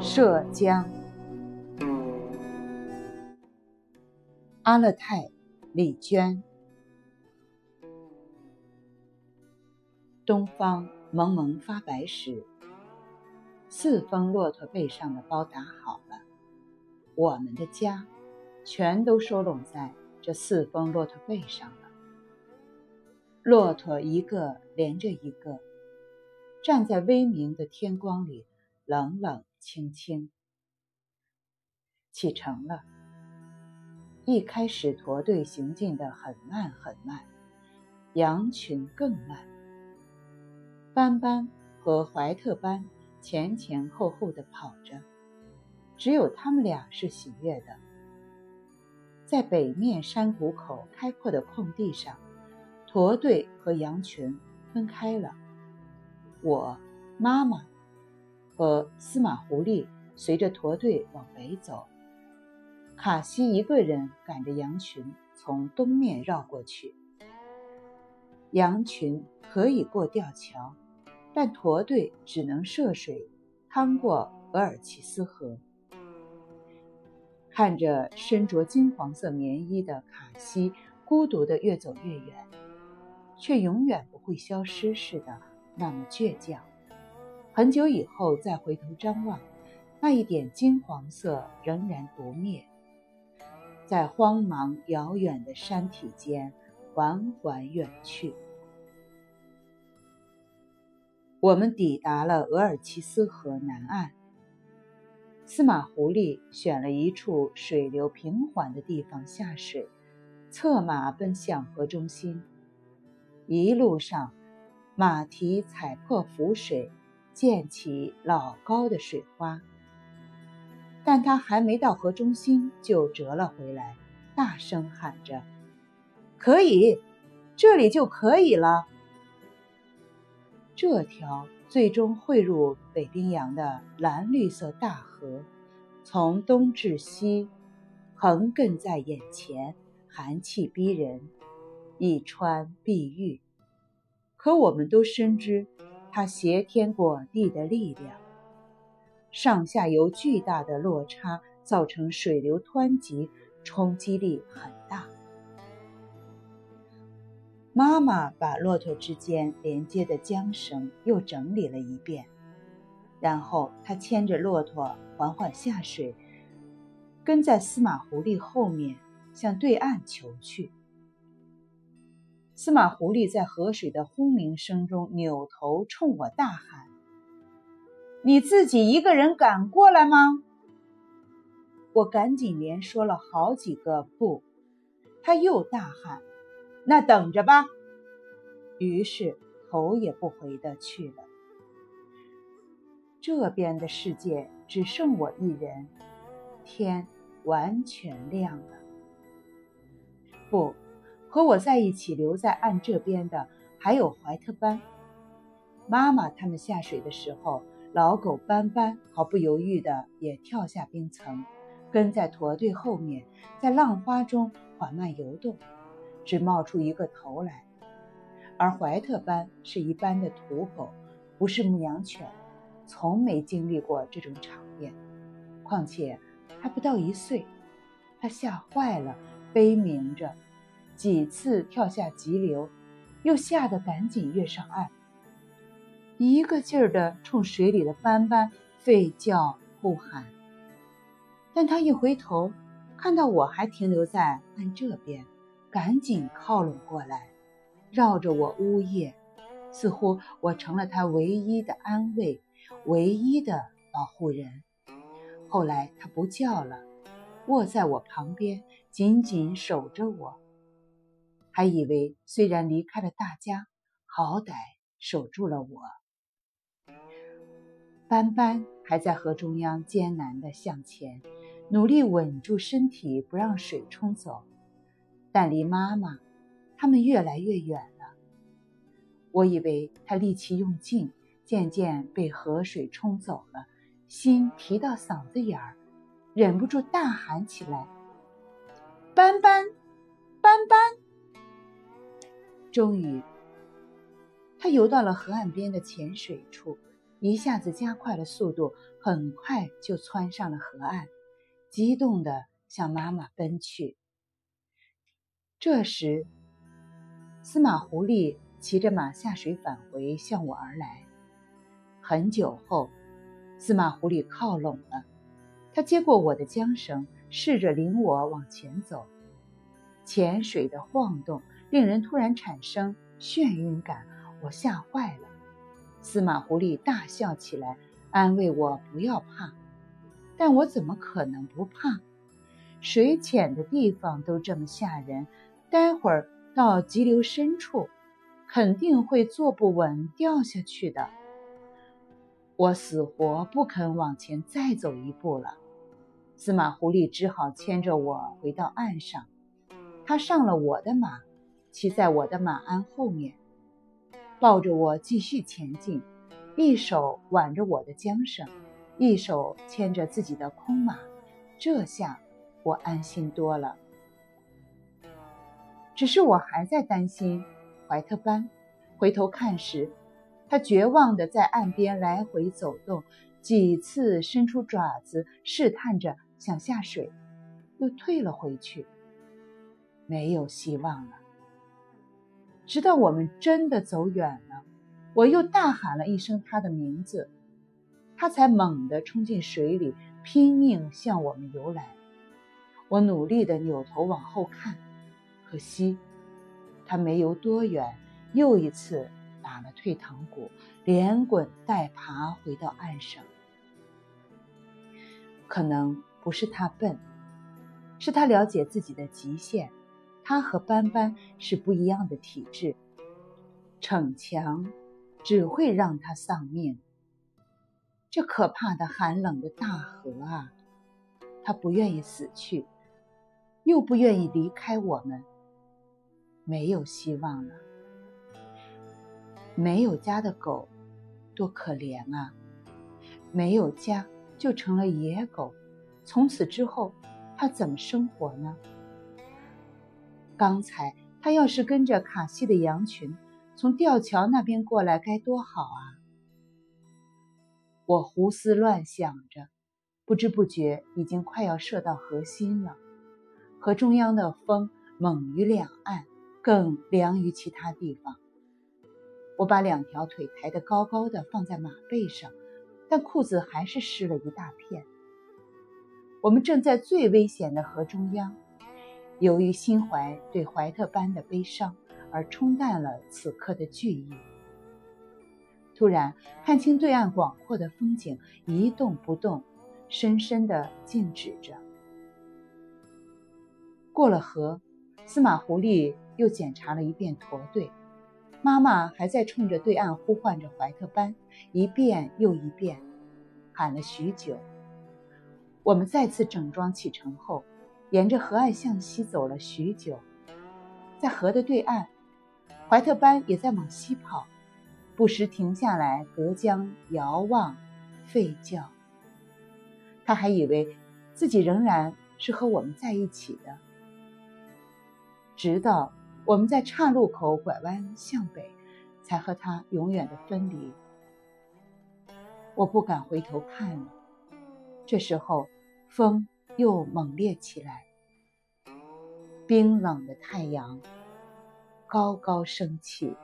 涉江，阿勒泰，李娟。东方蒙蒙发白时，四峰骆驼背上的包打好了，我们的家全都收拢在这四峰骆驼背上了。骆驼一个连着一个，站在微明的天光里，冷冷。清清启程了。一开始，驼队行进的很慢很慢，羊群更慢。斑斑和怀特班前前后后的跑着，只有他们俩是喜悦的。在北面山谷口开阔的空地上，驼队和羊群分开了。我，妈妈。和司马狐狸随着驼队往北走，卡西一个人赶着羊群从东面绕过去。羊群可以过吊桥，但驼队只能涉水趟过额尔齐斯河。看着身着金黄色棉衣的卡西孤独地越走越远，却永远不会消失似的那么倔强。很久以后再回头张望，那一点金黄色仍然不灭，在荒茫遥远的山体间缓缓远去。我们抵达了额尔齐斯河南岸。司马狐狸选了一处水流平缓的地方下水，策马奔向河中心。一路上，马蹄踩破浮水。溅起老高的水花，但他还没到河中心就折了回来，大声喊着：“可以，这里就可以了。”这条最终汇入北冰洋的蓝绿色大河，从东至西，横亘在眼前，寒气逼人，一川碧玉。可我们都深知。它挟天裹地的力量，上下游巨大的落差造成水流湍急，冲击力很大。妈妈把骆驼之间连接的缰绳又整理了一遍，然后她牵着骆驼缓缓下水，跟在司马狐狸后面向对岸求去。司马狐狸在河水的轰鸣声中扭头冲我大喊：“你自己一个人敢过来吗？”我赶紧连说了好几个“不”，他又大喊：“那等着吧！”于是头也不回的去了。这边的世界只剩我一人，天完全亮了。不。和我在一起留在岸这边的还有怀特班。妈妈他们下水的时候，老狗斑斑毫不犹豫地也跳下冰层，跟在驼队后面，在浪花中缓慢游动，只冒出一个头来。而怀特班是一般的土狗，不是牧羊犬，从没经历过这种场面。况且还不到一岁，他吓坏了，悲鸣着。几次跳下急流，又吓得赶紧跃上岸，一个劲儿地冲水里的斑斑吠叫呼喊。但他一回头，看到我还停留在岸这边，赶紧靠拢过来，绕着我呜咽，似乎我成了他唯一的安慰，唯一的保护人。后来他不叫了，卧在我旁边，紧紧守着我。还以为虽然离开了大家，好歹守住了我。斑斑还在河中央艰难地向前，努力稳住身体，不让水冲走。但离妈妈他们越来越远了。我以为他力气用尽，渐渐被河水冲走了，心提到嗓子眼儿，忍不住大喊起来：“斑斑，斑斑！”终于，他游到了河岸边的浅水处，一下子加快了速度，很快就窜上了河岸，激动地向妈妈奔去。这时，司马狐狸骑着马下水返回，向我而来。很久后，司马狐狸靠拢了，他接过我的缰绳，试着领我往前走。浅水的晃动令人突然产生眩晕感，我吓坏了。司马狐狸大笑起来，安慰我不要怕。但我怎么可能不怕？水浅的地方都这么吓人，待会儿到急流深处，肯定会坐不稳掉下去的。我死活不肯往前再走一步了。司马狐狸只好牵着我回到岸上。他上了我的马，骑在我的马鞍后面，抱着我继续前进，一手挽着我的缰绳，一手牵着自己的空马。这下我安心多了。只是我还在担心怀特班。回头看时，他绝望地在岸边来回走动，几次伸出爪子试探着想下水，又退了回去。没有希望了。直到我们真的走远了，我又大喊了一声他的名字，他才猛地冲进水里，拼命向我们游来。我努力地扭头往后看，可惜他没游多远，又一次打了退堂鼓，连滚带爬回到岸上。可能不是他笨，是他了解自己的极限。他和斑斑是不一样的体质，逞强只会让他丧命。这可怕的寒冷的大河啊，他不愿意死去，又不愿意离开我们。没有希望了。没有家的狗，多可怜啊！没有家就成了野狗，从此之后，它怎么生活呢？刚才他要是跟着卡西的羊群从吊桥那边过来，该多好啊！我胡思乱想着，不知不觉已经快要射到河心了。河中央的风猛于两岸，更凉于其他地方。我把两条腿抬得高高的放在马背上，但裤子还是湿了一大片。我们正在最危险的河中央。由于心怀对怀特班的悲伤，而冲淡了此刻的惧意。突然看清对岸广阔的风景，一动不动，深深的静止着。过了河，司马狐狸又检查了一遍驼队，妈妈还在冲着对岸呼唤着怀特班，一遍又一遍，喊了许久。我们再次整装启程后。沿着河岸向西走了许久，在河的对岸，怀特班也在往西跑，不时停下来隔江遥望，吠叫。他还以为自己仍然是和我们在一起的，直到我们在岔路口拐弯向北，才和他永远的分离。我不敢回头看了。这时候，风。又猛烈起来，冰冷的太阳高高升起。